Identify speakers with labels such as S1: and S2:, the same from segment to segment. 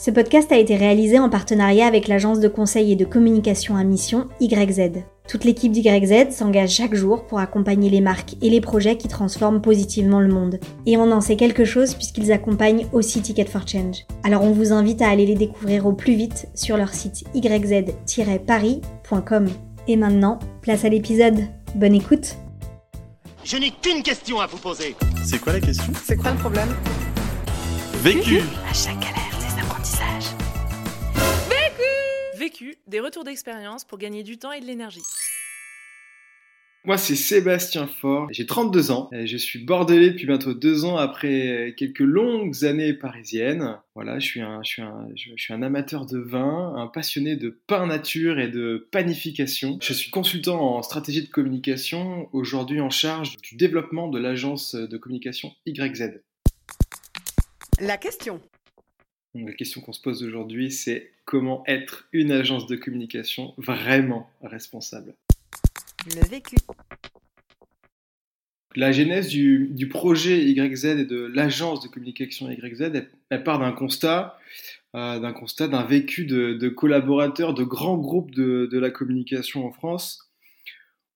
S1: Ce podcast a été réalisé en partenariat avec l'agence de conseil et de communication à mission YZ. Toute l'équipe d'YZ s'engage chaque jour pour accompagner les marques et les projets qui transforment positivement le monde. Et on en sait quelque chose puisqu'ils accompagnent aussi Ticket for Change. Alors on vous invite à aller les découvrir au plus vite sur leur site yz-paris.com. Et maintenant, place à l'épisode. Bonne écoute
S2: Je n'ai qu'une question à vous poser.
S3: C'est quoi la question?
S4: C'est quoi le problème?
S3: Vécu
S5: À chaque galère, apprentissages.
S4: Vécu, des retours d'expérience pour gagner du temps et de l'énergie.
S3: Moi, c'est Sébastien Faure. J'ai 32 ans. et Je suis bordelais depuis bientôt deux ans après quelques longues années parisiennes. Voilà, je suis un, je suis un, je suis un amateur de vin, un passionné de pain nature et de panification. Je suis consultant en stratégie de communication, aujourd'hui en charge du développement de l'agence de communication YZ.
S5: La question.
S3: Donc, la question qu'on se pose aujourd'hui, c'est comment être une agence de communication vraiment responsable.
S5: Le vécu.
S3: La genèse du, du projet YZ et de l'agence de communication YZ, elle, elle part d'un constat, euh, d'un constat, d'un vécu de, de collaborateurs de grands groupes de, de la communication en France.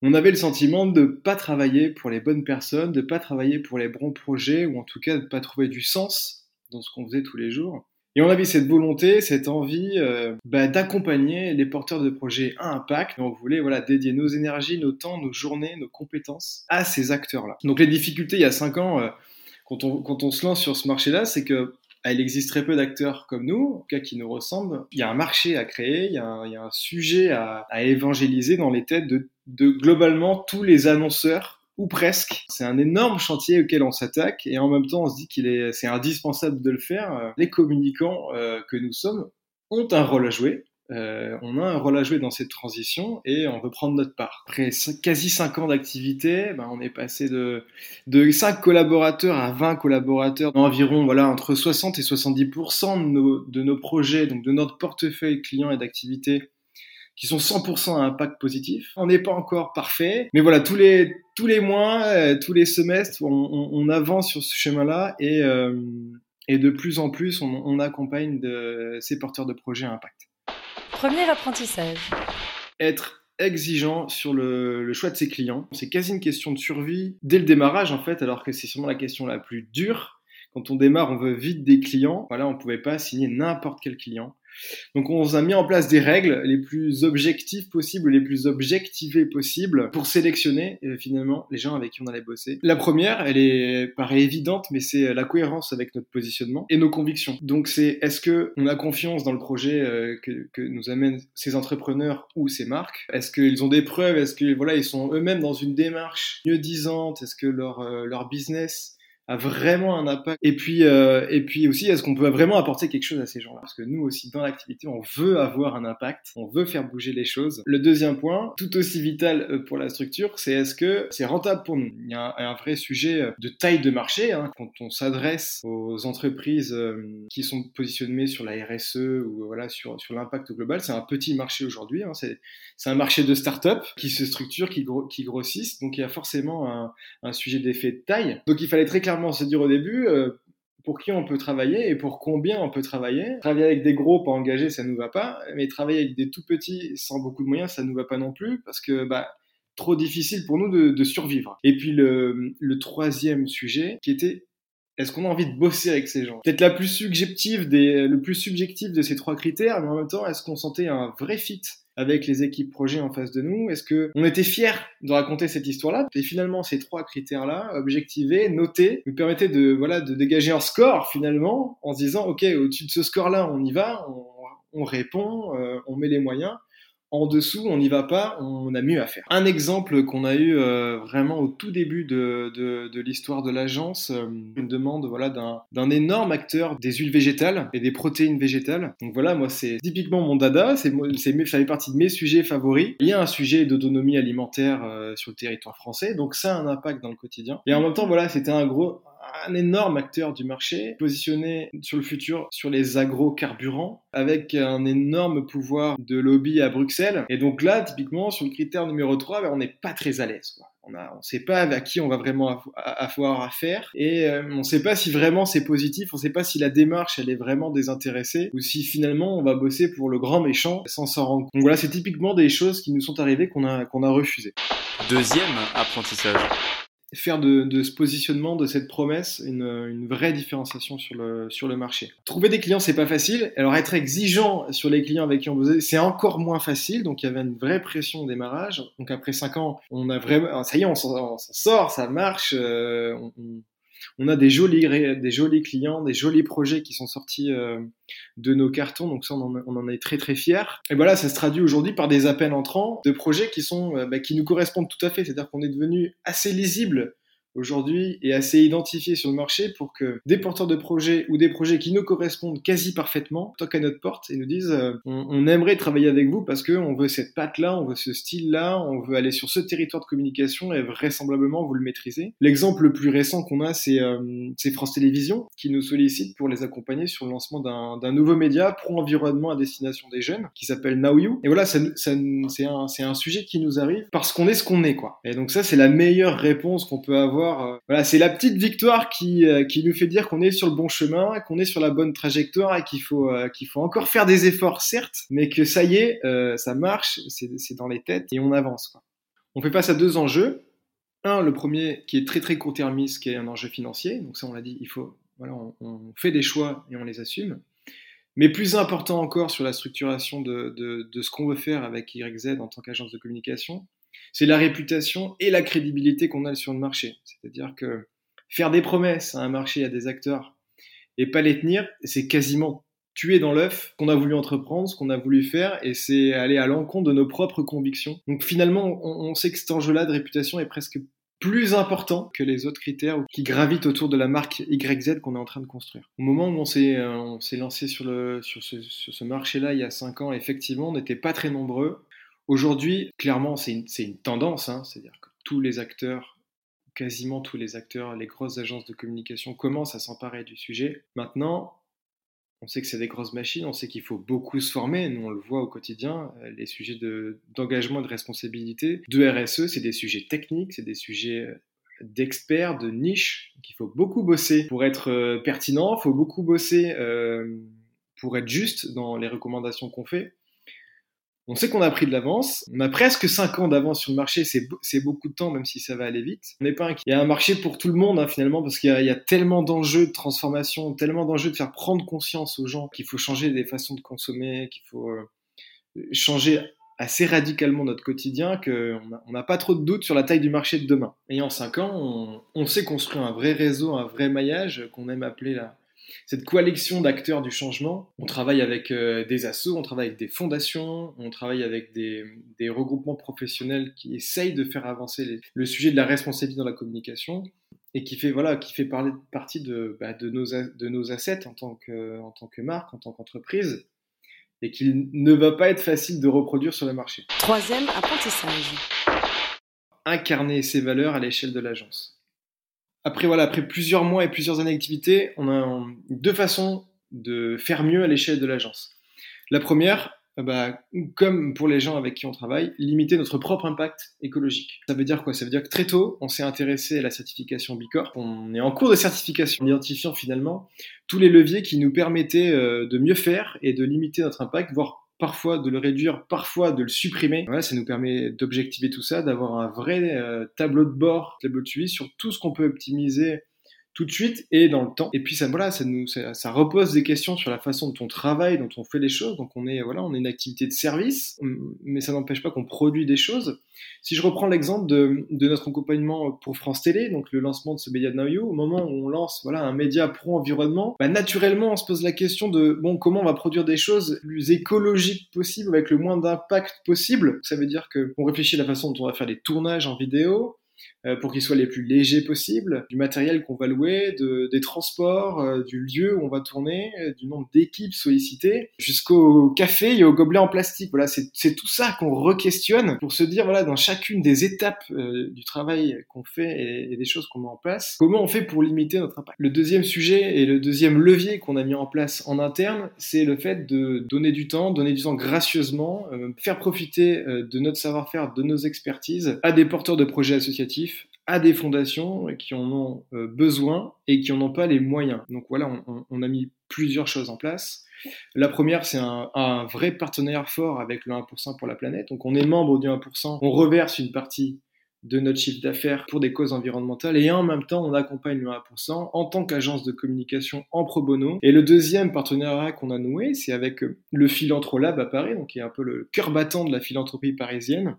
S3: On avait le sentiment de ne pas travailler pour les bonnes personnes, de ne pas travailler pour les bons projets, ou en tout cas de ne pas trouver du sens dans ce qu'on faisait tous les jours. Et on avait cette volonté, cette envie euh, bah, d'accompagner les porteurs de projets à impact. Et on voulait voilà, dédier nos énergies, nos temps, nos journées, nos compétences à ces acteurs-là. Donc les difficultés il y a cinq ans, euh, quand, on, quand on se lance sur ce marché-là, c'est que il existe très peu d'acteurs comme nous, en tout cas qui nous ressemblent. Il y a un marché à créer, il y a un, il y a un sujet à, à évangéliser dans les têtes de, de globalement tous les annonceurs ou presque. C'est un énorme chantier auquel on s'attaque et en même temps on se dit qu'il est, c'est indispensable de le faire. Les communicants euh, que nous sommes ont un rôle à jouer. Euh, on a un rôle à jouer dans cette transition et on veut prendre notre part. Après quasi 5 ans d'activité, ben, on est passé de, de 5 collaborateurs à 20 collaborateurs, environ voilà, entre 60 et 70% de nos, de nos projets, donc de notre portefeuille client et d'activité qui sont 100% à impact positif. On n'est pas encore parfait, mais voilà, tous les, tous les mois, euh, tous les semestres, on, on, on, avance sur ce schéma-là et, euh, et de plus en plus, on, on accompagne de, ces porteurs de projets à impact.
S5: Premier apprentissage.
S3: Être exigeant sur le, le choix de ses clients. C'est quasi une question de survie dès le démarrage, en fait, alors que c'est sûrement la question la plus dure. Quand on démarre, on veut vite des clients. Voilà, on ne pouvait pas signer n'importe quel client. Donc on a mis en place des règles les plus objectives possibles, les plus objectivées possibles pour sélectionner euh, finalement les gens avec qui on allait bosser. La première, elle est paraît évidente, mais c'est la cohérence avec notre positionnement et nos convictions. Donc c'est est-ce que on a confiance dans le projet euh, que, que, nous amènent ces entrepreneurs ou ces marques? Est-ce qu'ils ont des preuves? Est-ce que voilà ils sont eux-mêmes dans une démarche mieux disante? Est-ce que leur euh, leur business a vraiment un impact. Et puis, euh, et puis aussi, est-ce qu'on peut vraiment apporter quelque chose à ces gens-là? Parce que nous aussi, dans l'activité, on veut avoir un impact, on veut faire bouger les choses. Le deuxième point, tout aussi vital euh, pour la structure, c'est est-ce que c'est rentable pour nous? Il y a un, vrai sujet euh, de taille de marché. Hein, quand on s'adresse aux entreprises qui sont positionnées sur la RSE ou voilà sur, sur l'impact global, c'est un petit marché aujourd'hui. Hein, c'est, c'est un marché de start-up qui se structure, qui, grossissent. Donc il y a forcément un, un sujet d'effet de taille. Donc il fallait très clairement se dire au début euh, pour qui on peut travailler et pour combien on peut travailler. Travailler avec des gros pas engagés, ça nous va pas, mais travailler avec des tout petits sans beaucoup de moyens, ça nous va pas non plus parce que bah trop difficile pour nous de, survivre. Et puis le, troisième sujet qui était est-ce qu'on a envie de bosser avec ces gens? Peut-être la plus subjective le plus subjectif de ces trois critères, mais en même temps, est-ce qu'on sentait un vrai fit? Avec les équipes projets en face de nous. Est-ce que on était fiers de raconter cette histoire-là? Et finalement, ces trois critères-là, objectivés, notés, nous permettaient de voilà de dégager un score finalement en se disant ok, au-dessus de ce score-là, on y va, on, on répond, euh, on met les moyens en dessous, on n'y va pas, on a mieux à faire. Un exemple qu'on a eu euh, vraiment au tout début de, de, de l'histoire de l'agence, euh, une demande voilà, d'un énorme acteur des huiles végétales et des protéines végétales. Donc voilà, moi c'est typiquement mon dada, c'est ça fait partie de mes sujets favoris. Il y a un sujet d'autonomie alimentaire euh, sur le territoire français, donc ça a un impact dans le quotidien. Et en même temps, voilà, c'était un gros un énorme acteur du marché, positionné sur le futur sur les agrocarburants, avec un énorme pouvoir de lobby à Bruxelles. Et donc là, typiquement, sur le critère numéro 3, ben, on n'est pas très à l'aise. On ne sait pas à qui on va vraiment avoir affaire et euh, on ne sait pas si vraiment c'est positif, on ne sait pas si la démarche elle est vraiment désintéressée ou si finalement on va bosser pour le grand méchant sans s'en rendre compte. Donc voilà, c'est typiquement des choses qui nous sont arrivées qu'on a, qu'on a refusées.
S6: Deuxième apprentissage
S3: faire de, ce positionnement, de cette promesse, une, vraie différenciation sur le, sur le marché. Trouver des clients, c'est pas facile. Alors être exigeant sur les clients avec qui on bosse, c'est encore moins facile. Donc il y avait une vraie pression au démarrage. Donc après cinq ans, on a vraiment, ça y est, on s'en sort, ça marche. Euh, on, on a des jolis, des jolis clients, des jolis projets qui sont sortis euh, de nos cartons, donc ça on en, est très très fiers. Et voilà, ça se traduit aujourd'hui par des appels entrants de projets qui sont, euh, bah, qui nous correspondent tout à fait, c'est-à-dire qu'on est devenu assez lisible aujourd'hui est assez identifié sur le marché pour que des porteurs de projets ou des projets qui nous correspondent quasi parfaitement toquent à notre porte et nous disent euh, on, aimerait travailler avec vous parce qu'on veut cette patte-là, on veut ce style-là, on veut aller sur ce territoire de communication et vraisemblablement vous le maîtrisez. L'exemple le plus récent qu'on a, c'est euh, France Télévisions qui nous sollicite pour les accompagner sur le lancement d'un nouveau média pro-environnement à destination des jeunes qui s'appelle Now You. Et voilà, ça, ça, c'est un, un sujet qui nous arrive parce qu'on est ce qu'on est, quoi. Et donc ça, c'est la meilleure réponse qu'on peut avoir euh, c'est la petite victoire qui, euh, qui nous fait dire qu'on est sur le bon chemin, qu'on est sur la bonne trajectoire et qu'il faut, euh, encore faire des efforts, certes, mais que ça y est, ça marche, c'est dans les têtes et on avance. On fait face à deux enjeux. Un, le premier qui est très très court-termiste, qui est un enjeu financier. Donc ça, on l'a dit, il faut, voilà, on, fait des choix et on les assume. Mais plus important encore sur la structuration de, de, de ce qu'on veut faire avec YZ en tant qu'agence de communication, c'est la réputation et la crédibilité qu'on a sur le marché. C'est-à-dire que faire des promesses à un marché, à des acteurs, et pas les tenir, c'est quasiment tuer dans l'œuf qu'on a voulu entreprendre, ce qu'on a voulu faire, et c'est aller à l'encontre de nos propres convictions. Donc finalement, on, sait que cet enjeu-là de réputation est presque plus important que les autres critères qui gravitent autour de la marque YZ qu'on est en train de construire. Au moment où on s'est, euh, lancé sur, ce, sur ce marché-là il y a 5 ans, effectivement, on n'était pas très nombreux. Aujourd'hui, clairement, c'est une, tendance, hein. c'est-à-dire que tous les acteurs, quasiment tous les acteurs, les grosses agences de communication commencent à s'emparer du sujet. Maintenant, on sait que c'est des grosses machines, on sait qu'il faut beaucoup se former, nous on le voit au quotidien, euh, les sujets d'engagement et de responsabilité, de RSE, c'est des sujets techniques, c'est des sujets euh, d'experts, de niche, qu'il faut beaucoup bosser pour être euh, pertinent, il faut beaucoup bosser pour être juste dans les recommandations qu'on fait. On sait qu'on a pris de l'avance. On a presque 5 ans d'avance sur le marché. C'est beaucoup de temps, même si ça va aller vite. On n'est pas inquiet. Il y a un marché pour tout le monde, hein, finalement, parce qu'il y, a tellement d'enjeux de transformation, tellement d'enjeux de faire prendre conscience aux gens qu'il faut changer des façons de consommer, qu'il faut euh, changer assez radicalement notre quotidien qu'on n'a pas trop de doutes sur la taille du marché de demain. Et en 5 ans, on, on sait construire un vrai réseau, un vrai maillage qu'on aime appeler la, cette coalition d'acteurs du changement. On travaille avec euh, des assos, on travaille avec des fondations, on travaille avec des, regroupements professionnels qui essayent de faire avancer le sujet de la responsabilité dans la communication et qui fait, voilà, qui fait partie de, bah, de, nos, de nos assets en tant, que, en tant que marque, en tant qu'entreprise et qu'il ne va pas être facile de reproduire sur le marché.
S5: Troisième apprentissage.
S3: Incarner ses valeurs à l'échelle de l'agence après, voilà, après plusieurs mois et plusieurs années d'activité, on a deux façons de faire mieux à l'échelle de l'agence. La première, euh, bah, comme pour les gens avec qui on travaille, limiter notre propre impact écologique. Ça veut dire quoi? Ça veut dire que très tôt, on s'est intéressé à la certification Bicorp. On est en cours de certification, en identifiant finalement tous les leviers qui nous permettaient euh, de mieux faire et de limiter notre impact, voire parfois de le réduire, parfois de le supprimer. Voilà, ça nous permet d'objectiver tout ça, d'avoir un vrai euh, tableau de bord, tableau de suivi sur tout ce qu'on peut optimiser tout de suite et dans le temps. Et puis ça, voilà, ça nous, ça, repose des questions sur la façon dont on travaille, dont on fait les choses. Donc on est, voilà, on est une activité de service, mais ça n'empêche pas qu'on produit des choses. Si je reprends l'exemple de, de, notre accompagnement pour France Télé, donc le lancement de ce média de Now You, au moment où on lance, voilà, un média pro-environnement, bah, naturellement, on se pose la question de, bon, comment on va produire des choses plus écologiques possible, avec le moins d'impact possible. Ça veut dire qu'on réfléchit à la façon dont on va faire les tournages en vidéo, pour qu'ils soient les plus légers possibles, du matériel qu'on va louer, de, des transports, euh, du lieu où on va tourner, euh, du nombre d'équipes sollicitées, jusqu'au café et au gobelet en plastique. Voilà, c'est tout ça qu'on re-questionne pour se dire, voilà, dans chacune des étapes du travail qu'on fait et, des choses qu'on met en place, comment on fait pour limiter notre impact. Le deuxième sujet et le deuxième levier qu'on a mis en place en interne, c'est le fait de donner du temps, donner du temps gracieusement, faire profiter de notre savoir-faire, de nos expertises à des porteurs de projets associatifs à des fondations qui en ont euh, besoin et qui n'en ont pas les moyens. Donc voilà, on, a mis plusieurs choses en place. La première, c'est un, vrai partenaire fort avec le 1% pour la planète. Donc on est membre du 1%, on reverse une partie de notre chiffre d'affaires pour des causes environnementales et en même temps on accompagne le 1% en tant qu'agence de communication en pro bono. Et le deuxième partenariat qu'on a noué, c'est avec le Philanthrolab à Paris, donc qui est un peu le cœur battant de la philanthropie parisienne.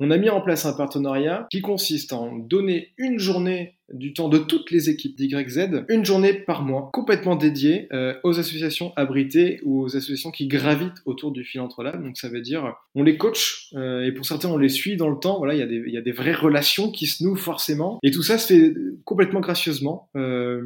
S3: On a mis en place un partenariat qui consiste en donner une journée du temps de toutes les équipes d'YZ, une journée par mois, complètement dédiée euh, aux associations abritées ou aux associations qui gravitent autour du Philanthrope. Donc ça veut dire, on les coach, euh, et pour certains, on les suit dans le temps. Voilà, il y, a des, y a des vraies relations qui se nouent forcément. Et tout ça se fait complètement gracieusement. Euh,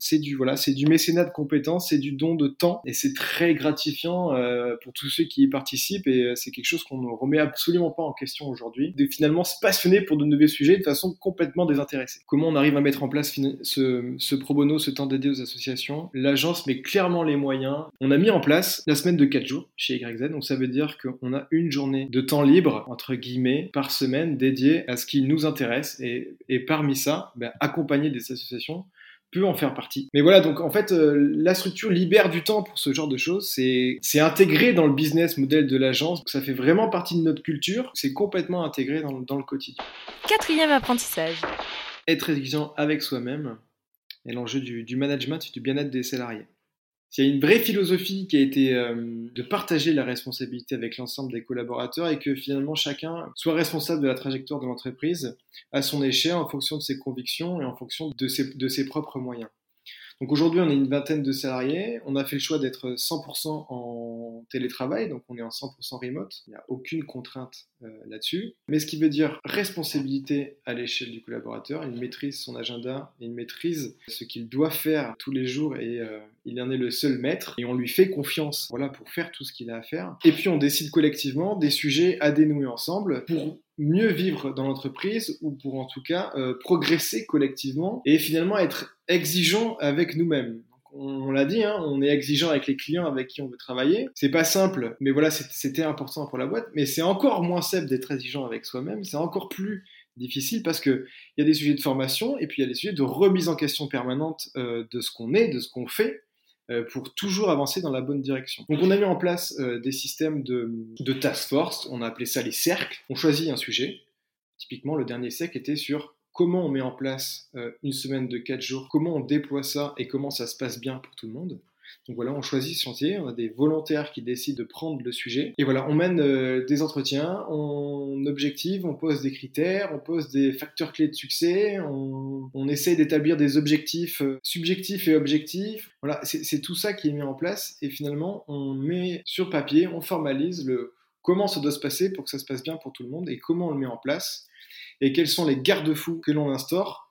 S3: c'est du, voilà, c'est du mécénat de compétences, c'est du don de temps, et c'est très gratifiant euh, pour tous ceux qui y participent, et c'est quelque chose qu'on ne remet absolument pas en question aujourd'hui. De finalement se passionner pour de nouveaux sujets de façon complètement désintéressée. Comment on à mettre en place ce, pro bono, ce temps dédié aux associations. L'agence met clairement les moyens. On a mis en place la semaine de 4 jours chez YZ, donc ça veut dire qu'on a une journée de temps libre, entre guillemets, par semaine dédiée à ce qui nous intéresse. Et, et parmi ça, ben, accompagner des associations peut en faire partie. Mais voilà, donc en fait, euh, la structure libère du temps pour ce genre de choses. C'est intégré dans le business model de l'agence. Ça fait vraiment partie de notre culture. C'est complètement intégré dans, dans le quotidien.
S4: Quatrième apprentissage
S3: être exigeant avec soi-même et l'enjeu du, management et du bien-être des salariés. Il y a une vraie philosophie qui a été euh, de partager la responsabilité avec l'ensemble des collaborateurs et que finalement chacun soit responsable de la trajectoire de l'entreprise à son échelle en fonction de ses convictions et en fonction de ses propres moyens. Donc aujourd'hui, on est une vingtaine de salariés. On a fait le choix d'être 100% en télétravail, donc on est en 100% remote. Il n'y a aucune contrainte euh, là-dessus. Mais ce qui veut dire responsabilité à l'échelle du collaborateur. Il maîtrise son agenda, il maîtrise ce qu'il doit faire tous les jours et euh, il en est le seul maître. Et on lui fait confiance, voilà, pour faire tout ce qu'il a à faire. Et puis on décide collectivement des sujets à dénouer ensemble pour mieux vivre dans l'entreprise ou pour en tout cas euh, progresser collectivement et finalement être exigeant avec nous-mêmes. On, l'a dit, hein, on est exigeant avec les clients avec qui on veut travailler. C'est pas simple, mais voilà, c'était important pour la boîte. Mais c'est encore moins simple d'être exigeant avec soi-même. C'est encore plus difficile parce que il y a des sujets de formation et puis il y a des sujets de remise en question permanente euh, de ce qu'on est, de ce qu'on fait pour toujours avancer dans la bonne direction. Donc on a mis en place euh, des systèmes de, de, task force, on a appelé ça les cercles. On choisit un sujet. Typiquement, le dernier cercle était sur comment on met en place euh, une semaine de 4 jours, comment on déploie ça et comment ça se passe bien pour tout le monde. Donc voilà, on choisit ce chantier, on a des volontaires qui décident de prendre le sujet. Et voilà, on mène euh, des entretiens, on objective, on pose des critères, on pose des facteurs clés de succès, on, on essaye d'établir des objectifs euh, subjectifs et objectifs. Voilà, c'est tout ça qui est mis en place et finalement, on met sur papier, on formalise le comment ça doit se passer pour que ça se passe bien pour tout le monde et comment on le met en place et quels sont les garde-fous que l'on instaure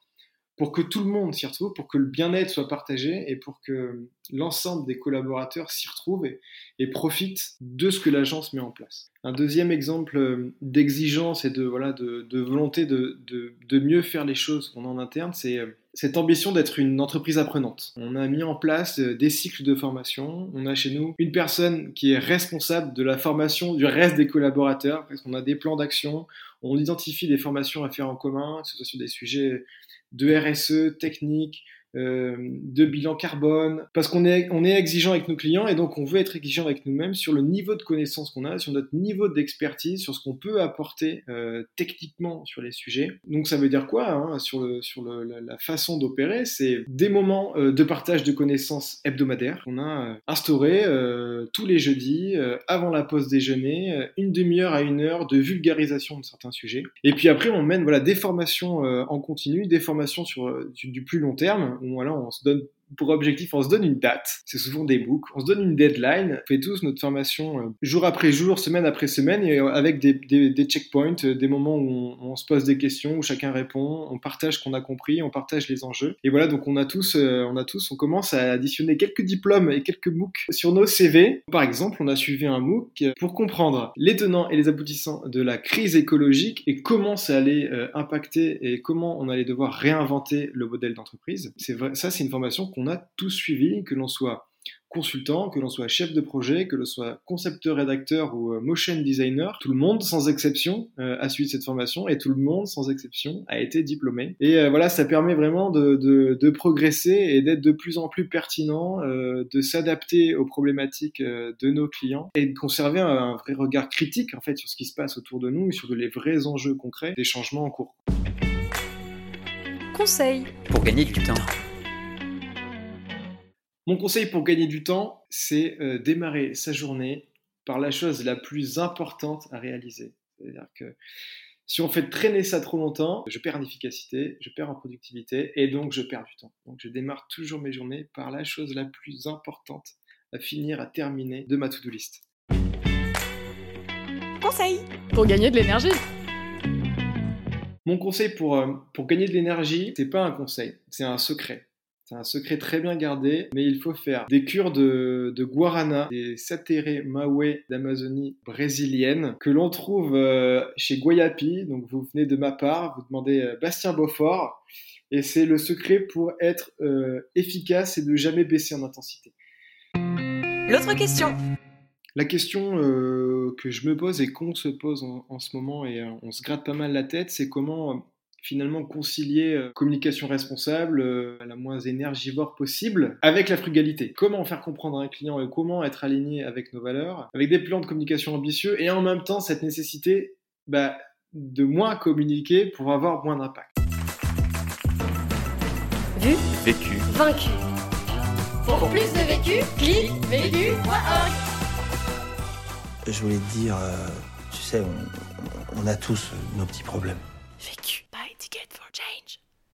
S3: pour que tout le monde s'y retrouve, pour que le bien-être soit partagé et pour que l'ensemble des collaborateurs s'y retrouvent et, et, profitent de ce que l'agence met en place. Un deuxième exemple euh, d'exigence et de, voilà, de, volonté de, de, de, mieux faire les choses qu'on a en interne, c'est euh, cette ambition d'être une entreprise apprenante. On a mis en place euh, des cycles de formation. On a chez nous une personne qui est responsable de la formation du reste des collaborateurs, parce qu'on a des plans d'action, on identifie des formations à faire en commun, que ce soit sur des sujets de RSE, technique, euh, de bilan carbone, parce qu'on est, on est exigeant avec nos clients et donc on veut être exigeant avec nous-mêmes sur le niveau de connaissance qu'on a, sur notre niveau d'expertise, sur ce qu'on peut apporter euh, techniquement sur les sujets. Donc ça veut dire quoi hein, sur, le, sur le, la, façon d'opérer? C'est des moments euh, de partage de connaissances hebdomadaires qu'on a instauré tous les jeudis, avant la pause déjeuner, une demi-heure à une heure de vulgarisation de certains sujets. Et puis après, on mène voilà, des formations en continu, des formations sur du plus long terme on se donne pour objectif, on se donne une date, c'est souvent des books, on se donne une deadline, on fait tous notre formation euh, jour après jour, semaine après semaine, euh, avec des, des, checkpoints, euh, des moments où on, se pose des questions, où chacun répond, on partage ce qu'on a compris, on partage les enjeux. Et voilà, donc on a tous, on a tous, on commence à additionner quelques diplômes et quelques MOOC sur nos CV. Par exemple, on a suivi un MOOC pour comprendre les tenants et les aboutissants de la crise écologique et comment ça allait impacter et comment on allait devoir réinventer le modèle d'entreprise. C'est vrai, ça c'est une formation qu'on a tous suivi, que l'on soit consultant, que l'on soit chef de projet, que l'on soit concepteur, rédacteur ou euh, motion designer, tout le monde sans exception euh, a suivi cette formation et tout le monde sans exception a été diplômé. Et euh, voilà, ça permet vraiment de, de, progresser et d'être de plus en plus pertinent, de s'adapter aux problématiques de nos clients et de conserver un, un, vrai regard critique en fait sur ce qui se passe autour de nous et sur les vrais enjeux concrets des changements en cours.
S4: Conseil
S6: pour gagner du temps.
S3: Mon conseil pour gagner du temps, c'est euh, démarrer sa journée par la chose la plus importante à réaliser. C'est-à-dire que si on fait traîner ça trop longtemps, je perds en efficacité, je perds en productivité et donc je perds du temps. Donc je démarre toujours mes journées par la chose la plus importante à finir, à terminer de ma to-do list.
S4: Conseil pour gagner de l'énergie.
S3: Mon conseil pour, euh, pour gagner de l'énergie, c'est pas un conseil, c'est un secret. C'est un secret très bien gardé, mais il faut faire des cures de, guarana, des satéré maoué d'Amazonie brésilienne, que l'on trouve euh, chez Guayapi. Donc vous venez de ma part, vous demandez euh, Bastien Beaufort, et c'est le secret pour être euh, efficace et de jamais baisser en intensité.
S4: L'autre question
S3: La question que je me pose et qu'on se pose en ce moment, et on se gratte pas mal la tête, c'est comment finalement concilier euh, communication responsable, euh, la moins énergivore possible, avec la frugalité. Comment faire comprendre à un client et comment être aligné avec nos valeurs, avec des plans de communication ambitieux et en même temps cette nécessité bah, de moins communiquer pour avoir moins d'impact.
S4: Vu,
S6: vécu,
S4: vaincu. Pour plus de vécu, clique vécu.org.
S7: Je voulais te dire, euh, tu sais, on a tous nos petits problèmes.
S4: Vécu. Ticket for change.